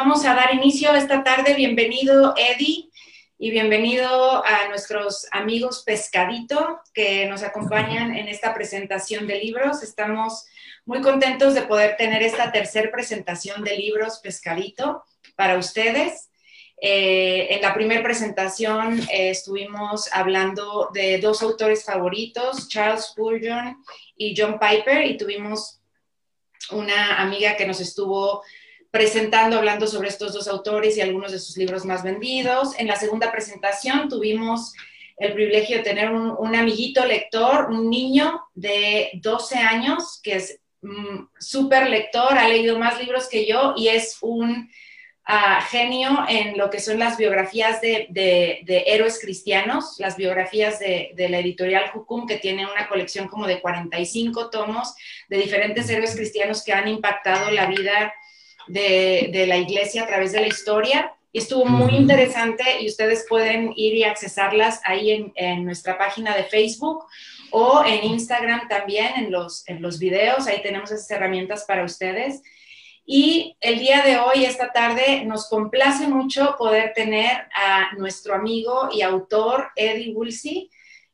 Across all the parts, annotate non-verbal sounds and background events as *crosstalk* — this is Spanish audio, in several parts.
Vamos a dar inicio esta tarde. Bienvenido, Eddie, y bienvenido a nuestros amigos Pescadito que nos acompañan en esta presentación de libros. Estamos muy contentos de poder tener esta tercera presentación de libros Pescadito para ustedes. Eh, en la primera presentación eh, estuvimos hablando de dos autores favoritos, Charles Spurgeon y John Piper, y tuvimos una amiga que nos estuvo presentando, hablando sobre estos dos autores y algunos de sus libros más vendidos. En la segunda presentación tuvimos el privilegio de tener un, amiguito lector, un niño de 12 años, que es mm, súper lector, ha leído más libros que yo y es un ah, genio en lo que son las biografías de, héroes cristianos, las biografías de, de, la editorial Jukum, que tiene una colección como de 45 tomos de diferentes héroes cristianos que han impactado la vida de, la iglesia a través de la historia. Estuvo muy interesante y ustedes pueden ir y accesarlas ahí en, nuestra página de Facebook o en Instagram también, en los, en los videos. Ahí tenemos esas herramientas para ustedes. Y el día de hoy, esta tarde, nos complace mucho poder tener a nuestro amigo y autor Eddie Woolsey,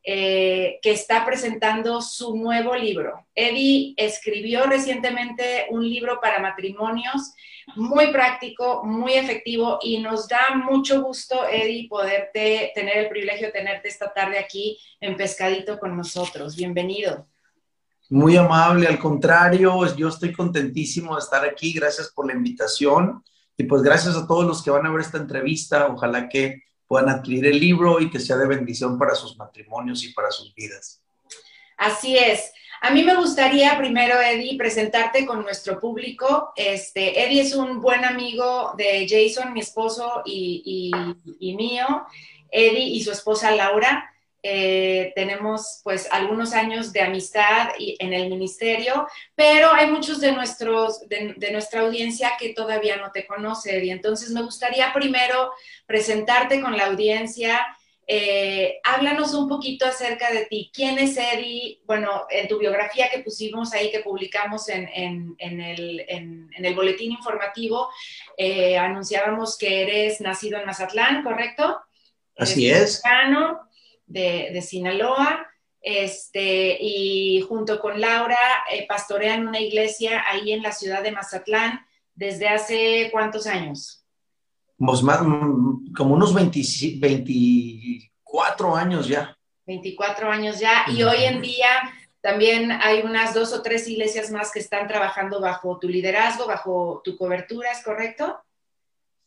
eh, que está presentando su nuevo libro. Eddie escribió recientemente un libro para matrimonios muy práctico, muy efectivo y nos da mucho gusto, Eddie, poderte tener el privilegio de tenerte esta tarde aquí en Pescadito con nosotros. Bienvenido. Muy amable, al contrario, yo estoy contentísimo de estar aquí. Gracias por la invitación y pues gracias a todos los que van a ver esta entrevista. Ojalá que puedan adquirir el libro y que sea de bendición para sus matrimonios y para sus vidas. Así es. A mí me gustaría primero, Eddie, presentarte con nuestro público. Este, Eddie es un buen amigo de Jason, mi esposo y, y mío. Eddie y su esposa Laura. Eh, tenemos pues algunos años de amistad en el ministerio, pero hay muchos de, nuestros, de, nuestra audiencia que todavía no te conoce y entonces me gustaría primero presentarte con la audiencia. Eh, háblanos un poquito acerca de ti. ¿Quién es Eddie? Bueno, en tu biografía que pusimos ahí, que publicamos en, el, boletín informativo, eh, anunciábamos que eres nacido en Mazatlán, ¿correcto? Así es de, Sinaloa, este, y junto con Laura eh, pastorean una iglesia ahí en la ciudad de Mazatlán desde hace cuántos años? Pues como unos 24 años ya. 24 años ya, y hoy en día también hay unas dos o tres iglesias más que están trabajando bajo tu liderazgo, bajo tu cobertura, ¿es correcto?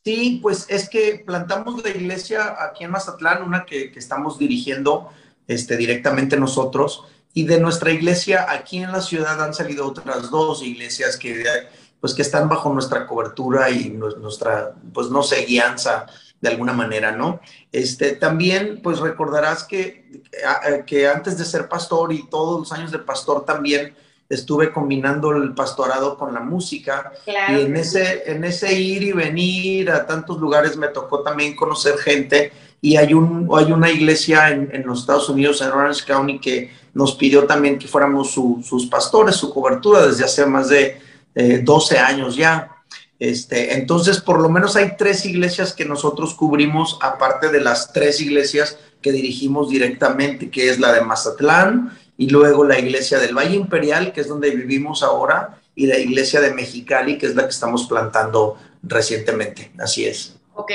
Sí, pues es que plantamos la iglesia aquí en Mazatlán, una que, estamos dirigiendo este, directamente nosotros, y de nuestra iglesia aquí en la ciudad han salido otras dos iglesias que, pues, que están bajo nuestra cobertura y nuestra, pues no sé, guianza de alguna manera, ¿no? Este, también, pues recordarás que, que antes de ser pastor y todos los años de pastor también, estuve combinando el pastorado con la música. Y en ese, en ese ir y venir a tantos lugares me tocó también conocer gente. Y hay, un, hay una iglesia en, los Estados Unidos, en Orange County, que nos pidió también que fuéramos sus pastores, su cobertura desde hace más de 12 eh, años ya. Este, entonces, por lo menos hay tres iglesias que nosotros cubrimos, aparte de las tres iglesias que dirigimos directamente, que es la de Mazatlán, y luego la iglesia del Valle Imperial, que es donde vivimos ahora, y la iglesia de Mexicali, que es la que estamos plantando recientemente. Así es. Ok,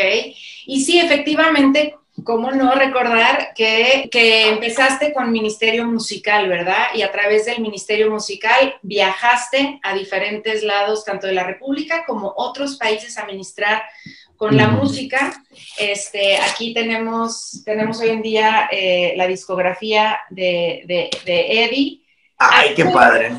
y sí, efectivamente, ¿cómo no recordar que, que, empezaste con ministerio musical, verdad? Y a través del ministerio musical viajaste a diferentes lados, tanto de la República como otros países a ministrar con la música. Este, aquí tenemos, tenemos hoy en día eh, la discografía de, de, Eddie. ¡Ay, qué padre!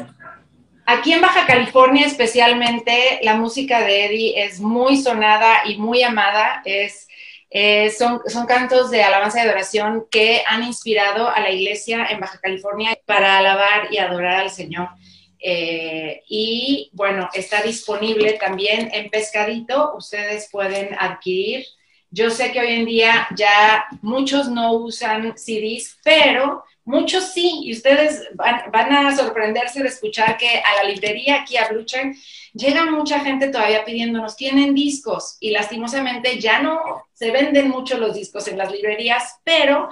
Aquí en Baja California especialmente, la música de Eddie es muy sonada y muy amada. Es, eh, son, son cantos de alabanza y adoración que han inspirado a la iglesia en Baja California para alabar y adorar al Señor. Eh, y bueno, está disponible también en Pescadito. Ustedes pueden adquirir. Yo sé que hoy en día ya muchos no usan CDs, pero muchos sí, y ustedes van, a sorprenderse de escuchar que a la librería aquí a Blucher llega mucha gente todavía pidiéndonos, tienen discos y lastimosamente ya no se venden mucho los discos en las librerías, pero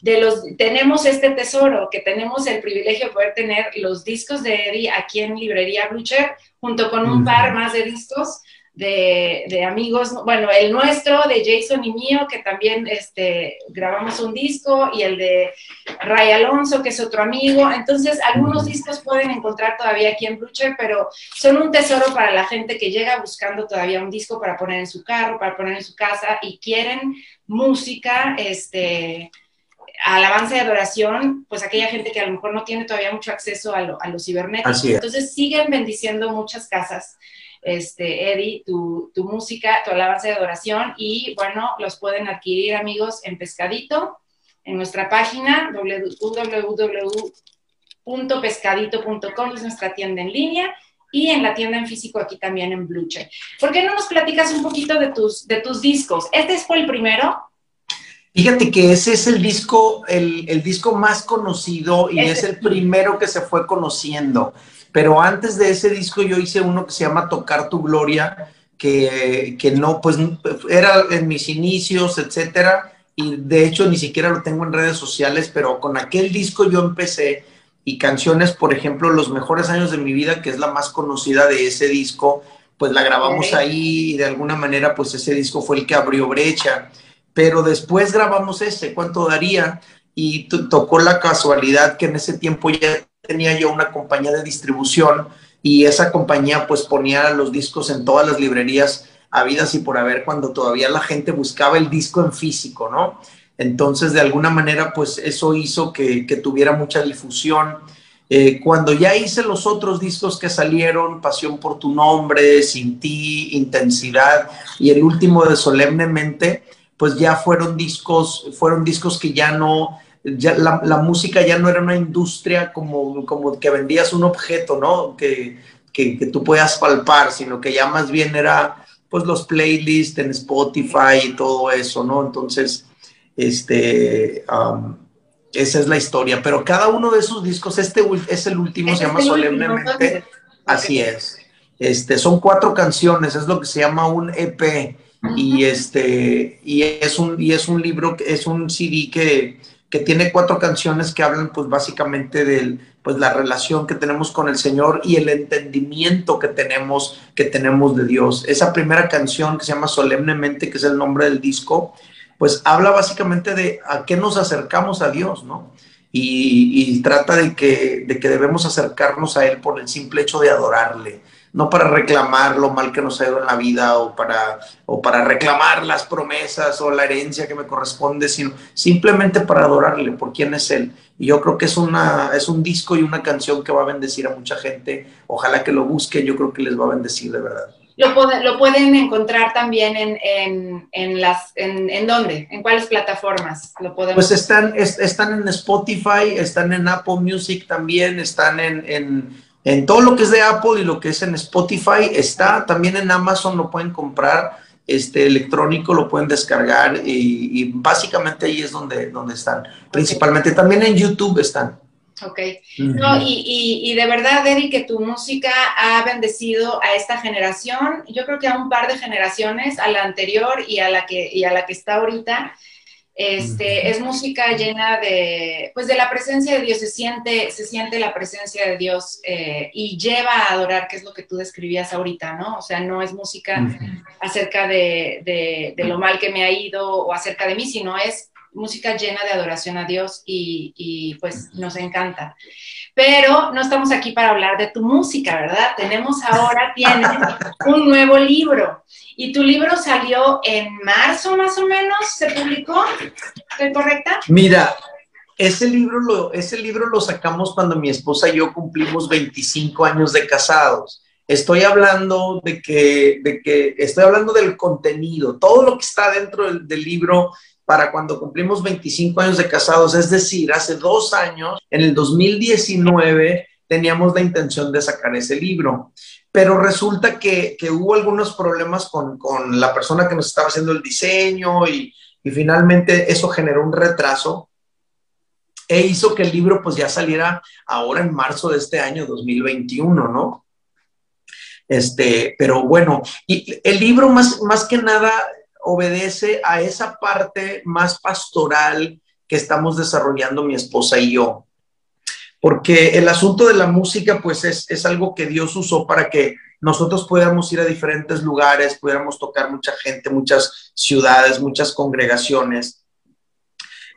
de los, tenemos este tesoro, que tenemos el privilegio de poder tener los discos de Eddie aquí en Librería Blucher, junto con un par más de discos de, amigos, bueno, el nuestro, de Jason y mío, que también este, grabamos un disco, y el de Ray Alonso, que es otro amigo. Entonces, algunos discos pueden encontrar todavía aquí en Blucher, pero son un tesoro para la gente que llega buscando todavía un disco para poner en su carro, para poner en su casa, y quieren música, este alabanza y adoración, pues aquella gente que a lo mejor no tiene todavía mucho acceso a, lo, a los cibernéticos. Entonces siguen bendiciendo muchas casas este, Eddie, tu, música, tu alabanza de adoración y bueno, los pueden adquirir amigos en Pescadito, en nuestra página www.pescadito.com es nuestra tienda en línea y en la tienda en físico aquí también en Bluche. ¿Por qué no nos platicas un poquito de tus, de tus discos? ¿Este fue el primero? Fíjate que ese es el disco, el, disco más conocido y es el primero que se fue conociendo. Pero antes de ese disco yo hice uno que se llama Tocar tu Gloria, que, que no, pues era en mis inicios, etcétera, y de hecho ni siquiera lo tengo en redes sociales, pero con aquel disco yo empecé y canciones, por ejemplo, Los mejores años de mi vida, que es la más conocida de ese disco, pues la grabamos ahí y de alguna manera pues ese disco fue el que abrió brecha. Pero después grabamos ese, ¿cuánto daría? Y tocó la casualidad que en ese tiempo ya tenía yo una compañía de distribución y esa compañía pues ponía los discos en todas las librerías habidas y por haber cuando todavía la gente buscaba el disco en físico, ¿no? Entonces, de alguna manera, pues eso hizo que, tuviera mucha difusión. Eh, cuando ya hice los otros discos que salieron, Pasión por tu nombre, Sin ti, Intensidad y el último de Solemnemente, pues ya fueron discos, fueron discos que ya no, ya la, música ya no era una industria como, como que vendías un objeto, ¿no? Que, que, tú puedas palpar, sino que ya más bien era pues los playlists en Spotify y todo eso, ¿no? Entonces, este, esa es la historia. Pero cada uno de esos discos, este es el último, se llama Solemnemente. Así es. Este, son cuatro canciones, es lo que se llama un EP. Y este, y es un, y es un libro, es un CD que, que tiene cuatro canciones que hablan pues básicamente de pues la relación que tenemos con el Señor y el entendimiento que tenemos que tenemos de Dios. Esa primera canción que se llama Solemnemente, que es el nombre del disco, pues habla básicamente de a qué nos acercamos a Dios, ¿no? Y, y trata de que, de que debemos acercarnos a Él por el simple hecho de adorarle no para reclamar lo mal que nos ha ido en la vida o para, o para reclamar las promesas o la herencia que me corresponde, sino simplemente para adorarle por quién es Él. Y yo creo que es, una, es un disco y una canción que va a bendecir a mucha gente. Ojalá que lo busquen, yo creo que les va a bendecir de verdad. Lo, lo pueden encontrar también en, en, en las, en, en, dónde, en cuáles plataformas lo podemos. Pues están, están en Spotify, están en Apple Music también, están en en todo lo que es de Apple y lo que es en Spotify está, también en Amazon lo pueden comprar, este electrónico lo pueden descargar y, básicamente ahí es donde, donde están, principalmente. También en YouTube están. Ok. No, y, y, de verdad, Eric, que tu música ha bendecido a esta generación, yo creo que a un par de generaciones, a la anterior y a la que, y a la que está ahorita. Este, es música llena de, pues de la presencia de Dios, se siente, se siente la presencia de Dios eh, y lleva a adorar, que es lo que tú describías ahorita, ¿no? O sea, no es música acerca de, lo mal que me ha ido o acerca de mí, sino es música llena de adoración a Dios y, pues nos encanta. Pero no estamos aquí para hablar de tu música, ¿verdad? Tenemos ahora, tienes un nuevo libro y tu libro salió en marzo más o menos, ¿se publicó? ¿Estoy correcta? Mira, ese libro, lo, ese libro lo sacamos cuando mi esposa y yo cumplimos 25 años de casados. Estoy hablando de que, de que estoy hablando del contenido, todo lo que está dentro del libro para cuando cumplimos 25 años de casados, es decir, hace dos años, en el 2019, teníamos la intención de sacar ese libro pero resulta que, hubo algunos problemas con, la persona que nos estaba haciendo el diseño y, y, finalmente eso generó un retraso e hizo que el libro pues ya saliera ahora en marzo de este año 2021, ¿no? Este, pero bueno, y el libro más, más que nada obedece a esa parte más pastoral que estamos desarrollando mi esposa y yo. Porque el asunto de la música, pues es, es algo que Dios usó para que nosotros pudiéramos ir a diferentes lugares, pudiéramos tocar mucha gente, muchas ciudades, muchas congregaciones.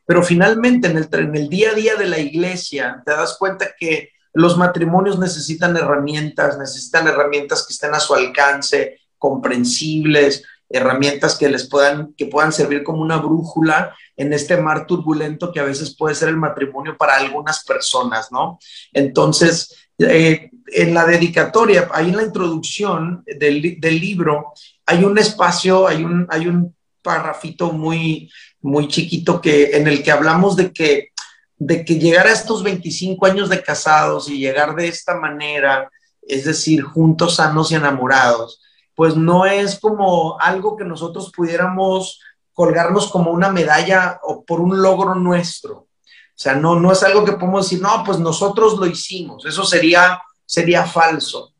Pero finalmente en el, en el día a día de la iglesia te das cuenta que los matrimonios necesitan herramientas, necesitan herramientas que estén a su alcance, comprensibles, herramientas que les puedan, que puedan servir como una brújula en este mar turbulento que a veces puede ser el matrimonio para algunas personas, ¿no? Entonces, eh, en la dedicatoria, ahí en la introducción del, del, libro, hay un espacio, hay un, hay un parrafito muy, muy chiquito que, en el que hablamos de que, de que llegar a estos 25 años de casados y llegar de esta manera, es decir, juntos, sanos y enamorados, pues no es como algo que nosotros pudiéramos colgarnos como una medalla o por un logro nuestro. O sea, no, no es algo que podemos decir, no, pues nosotros lo hicimos. Eso sería, sería falso.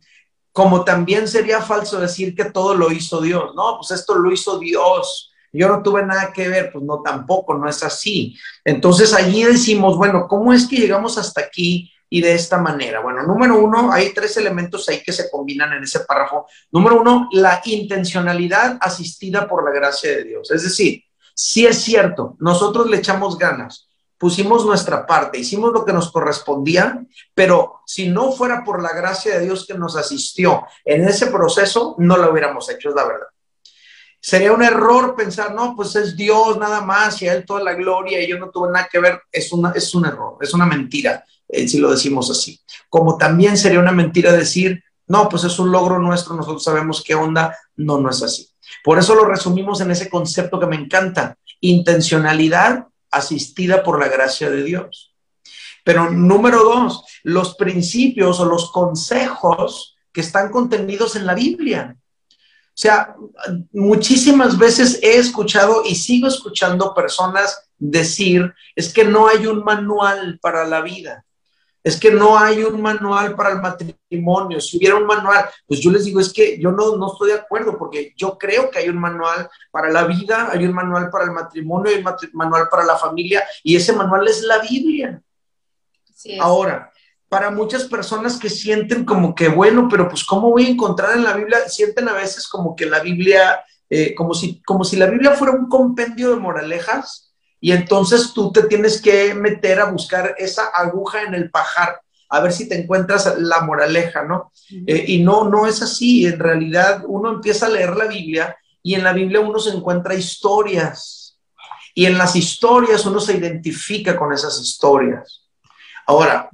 Como también sería falso decir que todo lo hizo Dios. No, pues esto lo hizo Dios. Yo no tuve nada que ver, pues no, tampoco, no es así. Entonces allí decimos, bueno, ¿cómo es que llegamos hasta aquí? Y de esta manera. Bueno, número uno, hay tres elementos ahí que se combinan en ese párrafo. Número uno, la intencionalidad asistida por la gracia de Dios. Es decir, si es cierto, nosotros le echamos ganas, pusimos nuestra parte, hicimos lo que nos correspondía, pero si no fuera por la gracia de Dios que nos asistió en ese proceso, no lo hubiéramos hecho, es la verdad. Sería un error pensar, no, pues es Dios nada más y a Él toda la gloria y yo no tuve nada que ver. Es, una, es un error, es una mentira. Eh, si lo decimos así. Como también sería una mentira decir, no, pues es un logro nuestro, nosotros sabemos qué onda, no, no es así. Por eso lo resumimos en ese concepto que me encanta, intencionalidad asistida por la gracia de Dios. Pero número dos, los principios o los consejos que están contenidos en la Biblia. O sea, muchísimas veces he escuchado y sigo escuchando personas decir, es que no hay un manual para la vida es que no hay un manual para el matrimonio. Si hubiera un manual, pues yo les digo, es que yo no, no estoy de acuerdo porque yo creo que hay un manual para la vida, hay un manual para el matrimonio, hay un manual para la familia y ese manual es la Biblia. Ahora, para muchas personas que sienten como que, bueno, pero pues ¿cómo voy a encontrar en la Biblia? Sienten a veces como que la Biblia, eh, como, si, como si la Biblia fuera un compendio de moralejas y entonces tú te tienes que meter a buscar esa aguja en el pajar, a ver si te encuentras la moraleja, ¿no? Eh, y no, no es así. En realidad uno empieza a leer la Biblia y en la Biblia uno se encuentra historias. Y en las historias uno se identifica con esas historias. Ahora,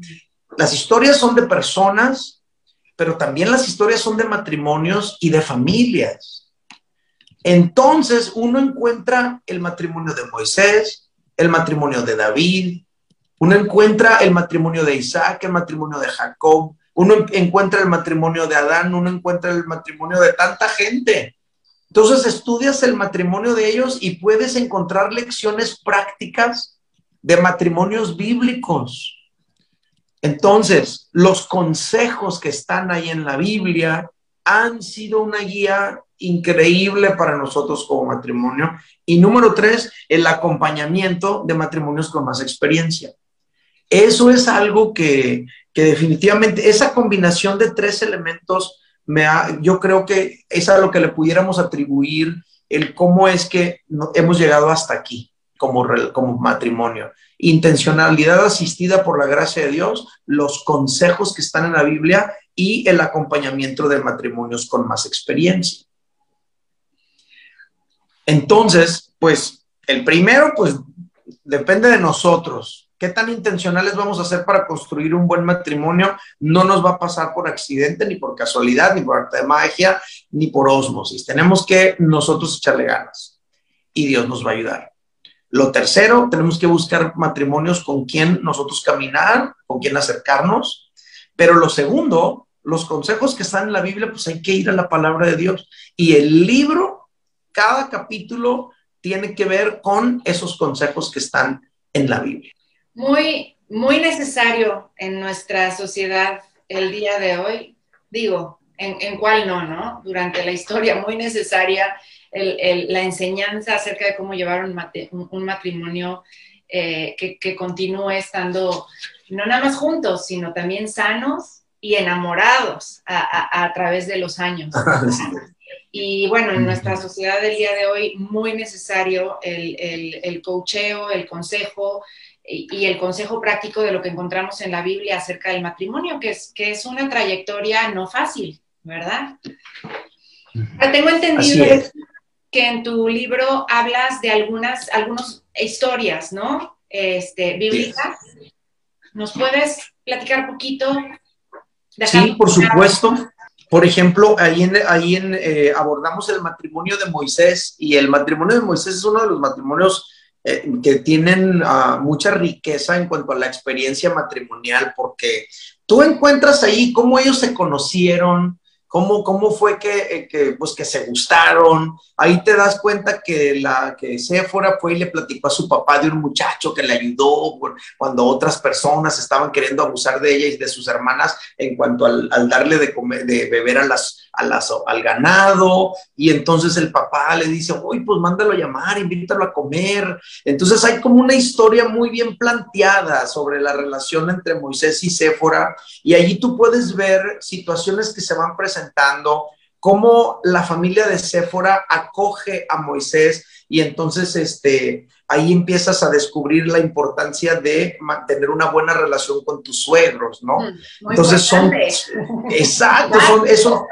las historias son de personas, pero también las historias son de matrimonios y de familias. Entonces uno encuentra el matrimonio de Moisés, el matrimonio de David, uno encuentra el matrimonio de Isaac, el matrimonio de Jacob, uno encuentra el matrimonio de Adán, uno encuentra el matrimonio de tanta gente. Entonces estudias el matrimonio de ellos y puedes encontrar lecciones prácticas de matrimonios bíblicos. Entonces, los consejos que están ahí en la Biblia han sido una guía increíble para nosotros como matrimonio. Y número tres, el acompañamiento de matrimonios con más experiencia. Eso es algo que, definitivamente, esa combinación de tres elementos, me yo creo que es a lo que le pudiéramos atribuir el cómo es que hemos llegado hasta aquí como, como matrimonio. Intencionalidad asistida por la gracia de Dios, los consejos que están en la Biblia y el acompañamiento de matrimonios con más experiencia. Entonces, pues el primero, pues depende de nosotros. ¿Qué tan intencionales vamos a ser para construir un buen matrimonio? No nos va a pasar por accidente, ni por casualidad, ni por arte de magia, ni por osmosis. Tenemos que nosotros echarle ganas y Dios nos va a ayudar. Lo tercero, tenemos que buscar matrimonios con quien nosotros caminar, con quien acercarnos. Pero lo segundo los consejos que están en la Biblia, pues hay que ir a la palabra de Dios. Y el libro, cada capítulo tiene que ver con esos consejos que están en la Biblia. Muy, muy necesario en nuestra sociedad el día de hoy. Digo, en, en cuál no, ¿no? Durante la historia, muy necesaria la enseñanza acerca de cómo llevar un, matrimonio eh, que, continúe estando no nada más juntos, sino también sanos y enamorados a, través de los años. *laughs* Y bueno, en nuestra sociedad del día de hoy, muy necesario el, el, el coacheo, el consejo y, el consejo práctico de lo que encontramos en la Biblia acerca del matrimonio, que es, que es una trayectoria no fácil, ¿verdad? tengo entendido que en tu libro hablas de algunas, algunas historias, ¿no? Este, bíblicas. ¿Nos puedes platicar un poquito? sí, por supuesto. Por ejemplo, ahí, en, ahí en, eh, abordamos el matrimonio de Moisés y el matrimonio de Moisés es uno de los matrimonios eh, que tienen ah, mucha riqueza en cuanto a la experiencia matrimonial porque tú encuentras ahí cómo ellos se conocieron, ¿Cómo, cómo fue que, que, pues, que se gustaron? Ahí te das cuenta que, la, que Sephora fue y le platicó a su papá de un muchacho que le ayudó cuando otras personas estaban queriendo abusar de ella y de sus hermanas en cuanto al, al darle de, comer, de beber a las, al ganado, y entonces el papá le dice, uy, pues mándalo a llamar, invítalo a comer. Entonces hay como una historia muy bien planteada sobre la relación entre Moisés y Séfora, y allí tú puedes ver situaciones que se van presentando, cómo la familia de Séfora acoge a Moisés, y entonces este, ahí empiezas a descubrir la importancia de mantener una buena relación con tus suegros, ¿no? Mm, entonces son, exacto, son, eso,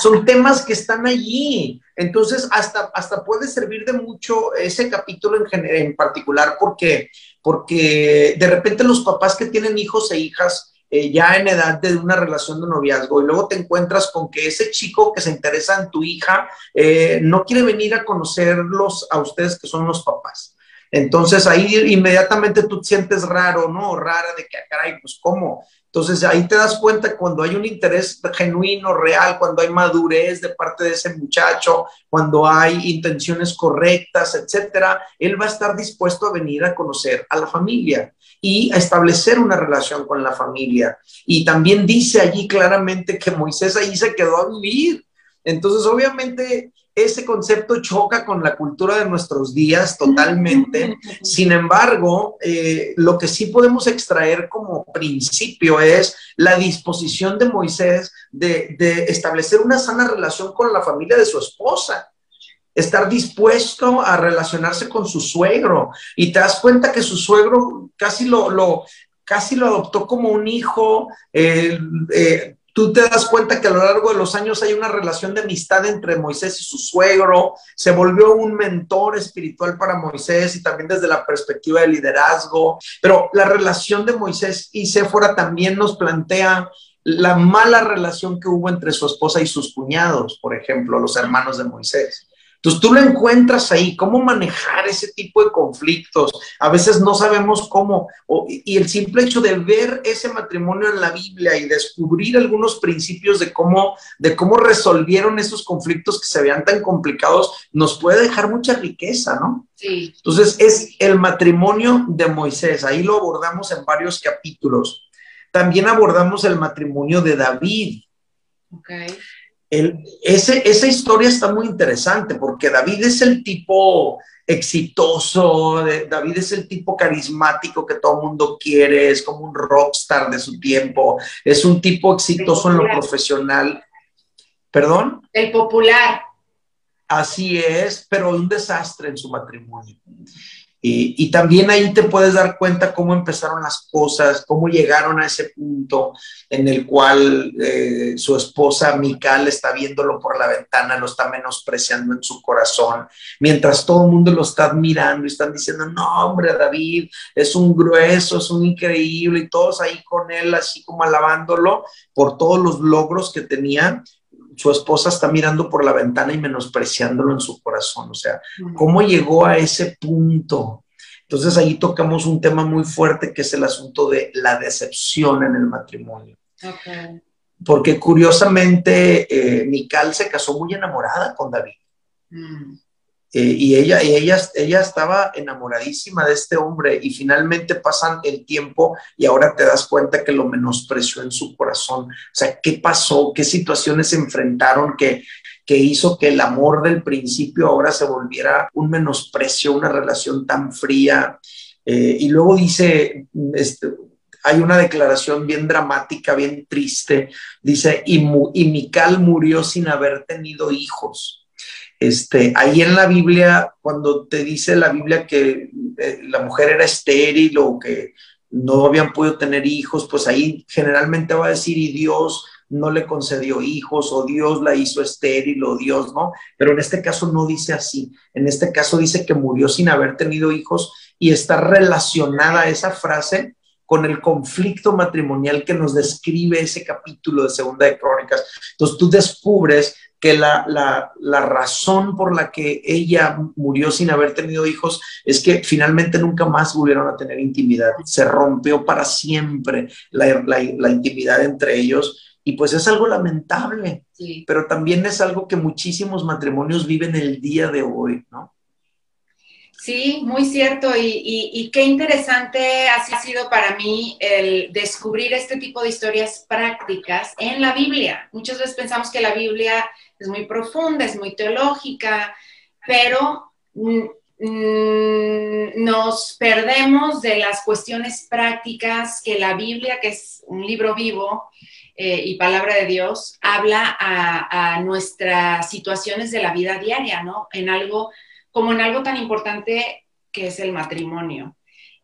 son, temas que están allí. Entonces hasta, hasta puede servir de mucho ese capítulo en, en particular porque, porque de repente los papás que tienen hijos e hijas, eh, ya en edad de una relación de noviazgo y luego te encuentras con que ese chico que se interesa en tu hija eh, no quiere venir a conocerlos a ustedes que son los papás. Entonces ahí inmediatamente tú te sientes raro, ¿no? Rara de que, ah, caray, pues cómo. Entonces ahí te das cuenta cuando hay un interés genuino, real, cuando hay madurez de parte de ese muchacho, cuando hay intenciones correctas, etcétera, él va a estar dispuesto a venir a conocer a la familia y a establecer una relación con la familia. Y también dice allí claramente que Moisés ahí se quedó a vivir. Entonces, obviamente, ese concepto choca con la cultura de nuestros días totalmente. Sin embargo, eh, lo que sí podemos extraer como principio es la disposición de Moisés de, de establecer una sana relación con la familia de su esposa estar dispuesto a relacionarse con su suegro y te das cuenta que su suegro casi lo, casi lo adoptó como un hijo. Eh, tú te das cuenta que a lo largo de los años hay una relación de amistad entre Moisés y su suegro, se volvió un mentor espiritual para Moisés y también desde la perspectiva de liderazgo, pero la relación de Moisés y Séfora también nos plantea la mala relación que hubo entre su esposa y sus cuñados, por ejemplo, los hermanos de Moisés. Entonces tú lo encuentras ahí, cómo manejar ese tipo de conflictos. A veces no sabemos cómo, y el simple hecho de ver ese matrimonio en la Biblia y descubrir algunos principios de cómo, de cómo resolvieron esos conflictos que se veían tan complicados, nos puede dejar mucha riqueza, ¿no? Sí. Entonces es el matrimonio de Moisés, ahí lo abordamos en varios capítulos. También abordamos el matrimonio de David. Okay ese, esa historia está muy interesante porque David es el tipo exitoso, David es el tipo carismático que todo el mundo quiere, es como un rockstar de su tiempo, es un tipo exitoso en lo profesional. ¿Perdón? El popular. Así es, pero un desastre en su matrimonio. Y, también ahí te puedes dar cuenta cómo empezaron las cosas, cómo llegaron a ese punto en el cual eh, su esposa Mical está viéndolo por la ventana, lo está menospreciando en su corazón, mientras todo el mundo lo está admirando y están diciendo, no, hombre, David es un grueso, es un increíble, y todos ahí con él, así como alabándolo por todos los logros que tenía, su esposa está mirando por la ventana y menospreciándolo en su corazón. O sea, ¿cómo llegó a ese punto? Entonces ahí tocamos un tema muy fuerte que es el asunto de la decepción en el matrimonio. porque curiosamente eh, Mical se casó muy enamorada con David. Mm. Eh, y ella, y ella, ella estaba enamoradísima de este hombre y finalmente pasan el tiempo y ahora te das cuenta que lo menospreció en su corazón. O sea, ¿qué pasó? ¿Qué situaciones se enfrentaron que, que hizo que el amor del principio ahora se volviera un menosprecio, una relación tan fría? Eh, y luego dice, este, hay una declaración bien dramática, bien triste, dice, y, y Mical murió sin haber tenido hijos. Este, ahí en la Biblia, cuando te dice la Biblia que eh, la mujer era estéril o que no habían podido tener hijos, pues ahí generalmente va a decir, y Dios no le concedió hijos, o Dios la hizo estéril, o Dios, ¿no? Pero en este caso no dice así. En este caso dice que murió sin haber tenido hijos y está relacionada esa frase con el conflicto matrimonial que nos describe ese capítulo de Segunda de Crónicas. Entonces tú descubres que la, la, razón por la que ella murió sin haber tenido hijos es que finalmente nunca más volvieron a tener intimidad. Se rompió para siempre la, la intimidad entre ellos y pues es algo lamentable, pero también es algo que muchísimos matrimonios viven el día de hoy, ¿no? Sí, muy cierto. Y, qué interesante ha sido para mí el descubrir este tipo de historias prácticas en la Biblia. Muchas veces pensamos que la Biblia es muy profunda, es muy teológica, pero nos perdemos de las cuestiones prácticas que la Biblia, que es un libro vivo, eh, y palabra de Dios habla a, a, nuestras situaciones de la vida diaria, ¿no? En algo como en algo tan importante que es el matrimonio.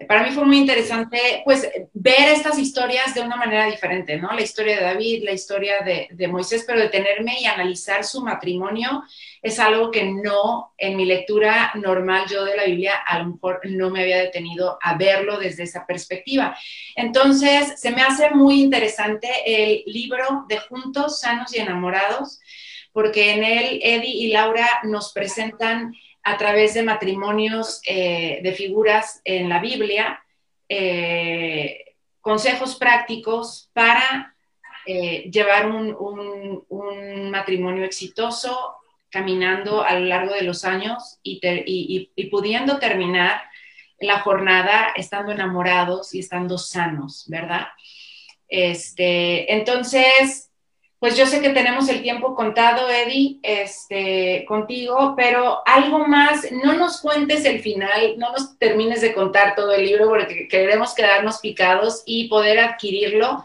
Para mí fue muy interesante, pues, ver estas historias de una manera diferente, ¿no? La historia de David, la historia de, Moisés, pero detenerme y analizar su matrimonio es algo que no, en mi lectura normal yo de la Biblia, a lo mejor no me había detenido a verlo desde esa perspectiva. Entonces, se me hace muy interesante el libro de Juntos, Sanos y Enamorados, porque en él Eddie y Laura nos presentan a través de matrimonios eh, de figuras en la Biblia, eh, consejos prácticos para eh, llevar un, matrimonio exitoso caminando a lo largo de los años y, y pudiendo terminar la jornada estando enamorados y estando sanos, ¿verdad? Este, entonces, pues yo sé que tenemos el tiempo contado, Eddie, este, contigo, pero algo más, no nos cuentes el final, no nos termines de contar todo el libro porque queremos quedarnos picados y poder adquirirlo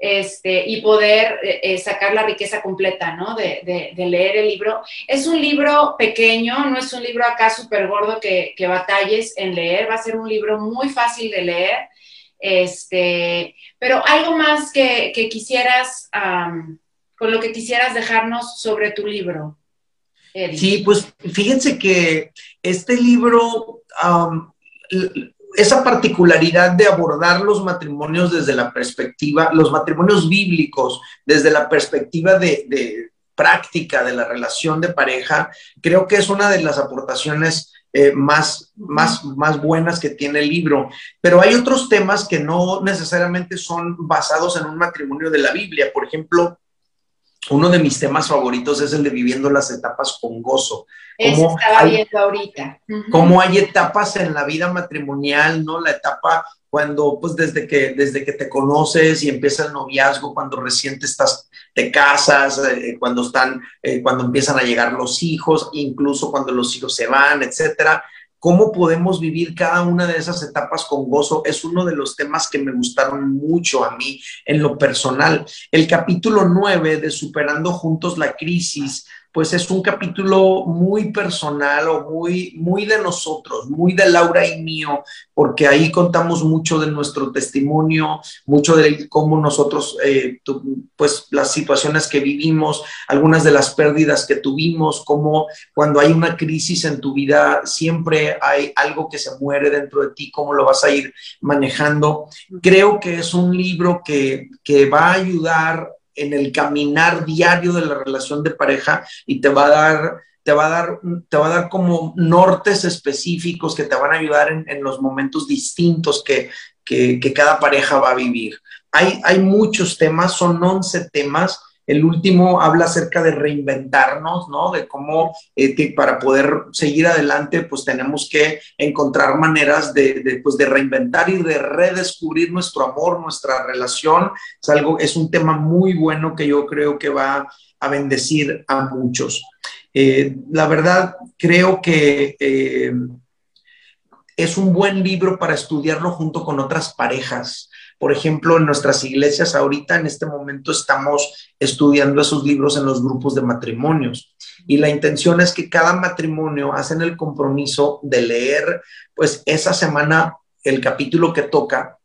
este, y poder eh, eh, sacar la riqueza completa, ¿no? De, leer el libro. Es un libro pequeño, no es un libro acá súper gordo que, batalles en leer, va a ser un libro muy fácil de leer. Este, pero algo más que, quisieras con lo que quisieras dejarnos sobre tu libro. Sí, pues fíjense que este libro, esa particularidad de abordar los matrimonios desde la perspectiva, los matrimonios bíblicos, desde la perspectiva de, práctica de la relación de pareja, creo que es una de las aportaciones eh, más, más, más buenas que tiene el libro. Pero hay otros temas que no necesariamente son basados en un matrimonio de la Biblia. Por ejemplo, uno de mis temas favoritos es el de viviendo las etapas con gozo. Eso estaba viendo ahorita. Cómo hay etapas en la vida matrimonial, ¿no? La etapa cuando, pues desde que, desde que te conoces y empieza el noviazgo, cuando recién te estás, te casas, eh, cuando están, eh, cuando empiezan a llegar los hijos, incluso cuando los hijos se van, etcétera cómo podemos vivir cada una de esas etapas con gozo es uno de los temas que me gustaron mucho a mí en lo personal. El capítulo 9 de Superando Juntos la Crisis pues es un capítulo muy personal o muy, muy de nosotros, muy de Laura y mío, porque ahí contamos mucho de nuestro testimonio, mucho de cómo nosotros, eh, pues las situaciones que vivimos, algunas de las pérdidas que tuvimos, cómo cuando hay una crisis en tu vida siempre hay algo que se muere dentro de ti, cómo lo vas a ir manejando. Creo que es un libro que, que va a ayudar en el caminar diario de la relación de pareja y te va a dar, te va a dar, te va a dar como nortes específicos que te van a ayudar en, los momentos distintos que, que, cada pareja va a vivir. Hay, hay muchos temas, son 11 temas. El último habla acerca de reinventarnos, ¿no? De cómo eh, para poder seguir adelante, pues tenemos que encontrar maneras de, pues, de reinventar y de redescubrir nuestro amor, nuestra relación. Es algo, es un tema muy bueno que yo creo que va a bendecir a muchos. Eh, la verdad, creo que eh, es un buen libro para estudiarlo junto con otras parejas. Por ejemplo, en nuestras iglesias ahorita, en este momento, estamos estudiando esos libros en los grupos de matrimonios. Y la intención es que cada matrimonio hacen el compromiso de leer, pues, esa semana el capítulo que toca,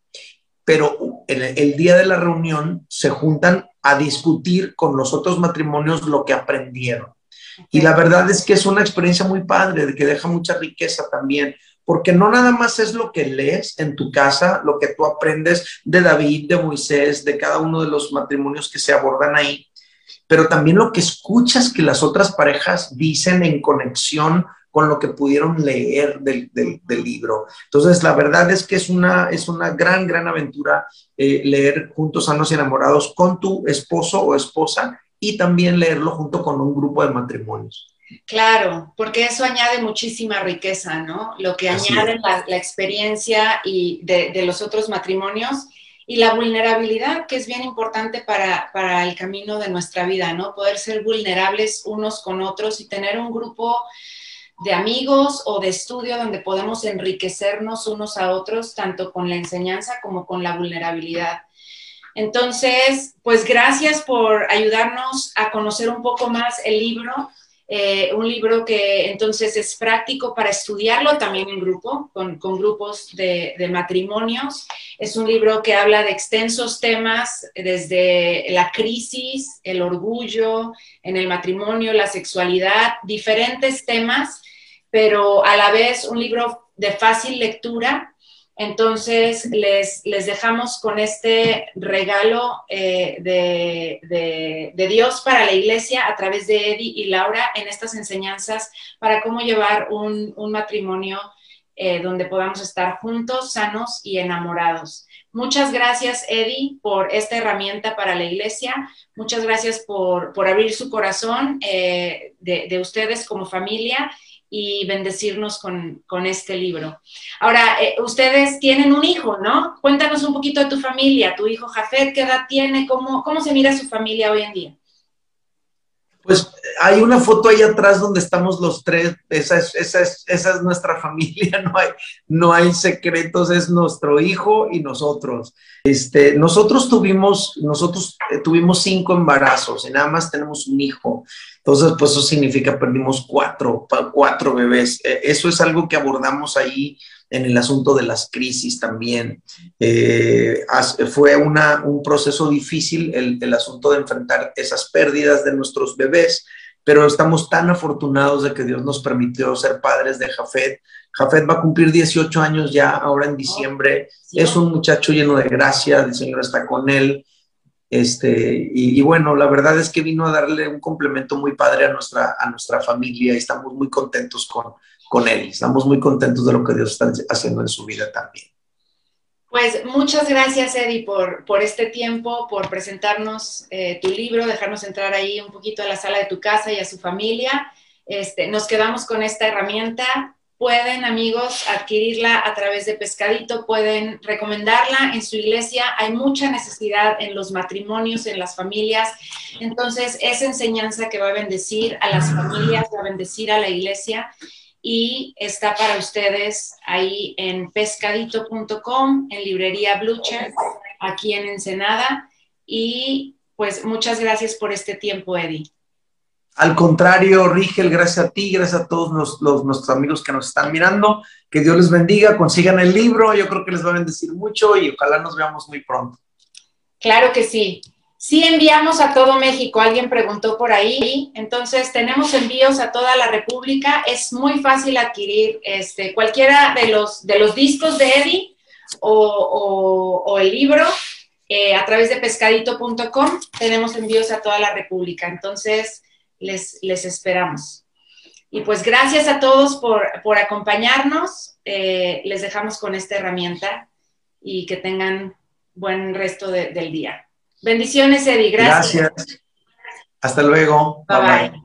pero el, el día de la reunión se juntan a discutir con los otros matrimonios lo que aprendieron. Y la verdad es que es una experiencia muy padre, de que deja mucha riqueza también, porque no nada más es lo que lees en tu casa, lo que tú aprendes de David, de Moisés, de cada uno de los matrimonios que se abordan ahí, pero también lo que escuchas que las otras parejas dicen en conexión con lo que pudieron leer del, libro. Entonces, la verdad es que es una, es una gran, gran aventura eh, leer Juntos, Sanos y Enamorados con tu esposo o esposa y también leerlo junto con un grupo de matrimonios. Claro, porque eso añade muchísima riqueza, ¿no? Lo que añade la, experiencia y de, los otros matrimonios y la vulnerabilidad, que es bien importante para, para, el camino de nuestra vida, ¿no? Poder ser vulnerables unos con otros y tener un grupo de amigos o de estudio donde podemos enriquecernos unos a otros, tanto con la enseñanza como con la vulnerabilidad. Entonces, pues gracias por ayudarnos a conocer un poco más el libro. Eh, un libro que entonces es práctico para estudiarlo también en grupo, con, grupos de, matrimonios. Es un libro que habla de extensos temas, desde la crisis, el orgullo en el matrimonio, la sexualidad, diferentes temas, pero a la vez un libro de fácil lectura entonces, les, dejamos con este regalo eh, de, Dios para la iglesia a través de Eddie y Laura en estas enseñanzas para cómo llevar un, matrimonio eh, donde podamos estar juntos, sanos y enamorados. Muchas gracias, Eddie, por esta herramienta para la iglesia. Muchas gracias por, abrir su corazón eh, de ustedes como familia y bendecirnos con, este libro. Ahora, eh, ustedes tienen un hijo, ¿no? Cuéntanos un poquito de tu familia, tu hijo Jafet, ¿qué edad tiene? ¿Cómo, cómo se mira su familia hoy en día? Pues hay una foto ahí atrás donde estamos los tres, esa es, esa es, esa es nuestra *laughs* familia, no hay, no hay secretos, es nuestro hijo y nosotros. Este, nosotros tuvimos, nosotros eh, tuvimos cinco embarazos y nada más tenemos un hijo. Entonces, pues eso significa perdimos cuatro, cuatro bebés. E, eso es algo que abordamos ahí en el asunto de las crisis también. Eh, fue una, un proceso difícil el, el, asunto de enfrentar esas pérdidas de nuestros bebés, pero estamos tan afortunados de que Dios nos permitió ser padres de Jafet. Jafet va a cumplir 18 años ya, ahora en diciembre. Es un muchacho lleno de gracia, el Señor está con él. Este, y, bueno, la verdad es que vino a darle un complemento muy padre a nuestra, a nuestra familia y estamos muy contentos con, con él. Estamos muy contentos de lo que Dios está haciendo en su vida también. Pues muchas gracias, Eddie, por, por este tiempo, por presentarnos eh, tu libro, dejarnos entrar ahí un poquito a la sala de tu casa y a su familia. Este, nos quedamos con esta herramienta pueden amigos adquirirla a través de Pescadito, pueden recomendarla en su iglesia. Hay mucha necesidad en los matrimonios, en las familias. Entonces, es enseñanza que va a bendecir a las familias, va a bendecir a la iglesia y está para ustedes ahí en pescadito.com, en librería Blucher, aquí en Ensenada. Y pues muchas gracias por este tiempo, Eddie. Al contrario, Rigel, gracias a ti, gracias a todos los, nuestros amigos que nos están mirando. Que Dios les bendiga, consigan el libro, yo creo que les va a bendecir mucho y ojalá nos veamos muy pronto. Claro que sí. Sí enviamos a todo México, alguien preguntó por ahí, entonces tenemos envíos a toda la República, es muy fácil adquirir este, cualquiera de los, de los discos de Eddie o, el libro eh, a través de pescadito.com, tenemos envíos a toda la República, entonces les, esperamos. Y pues gracias a todos por, acompañarnos. Eh, les dejamos con esta herramienta y que tengan buen resto del día. Bendiciones, Eddie. Gracias. Gracias. Hasta luego. bye. bye.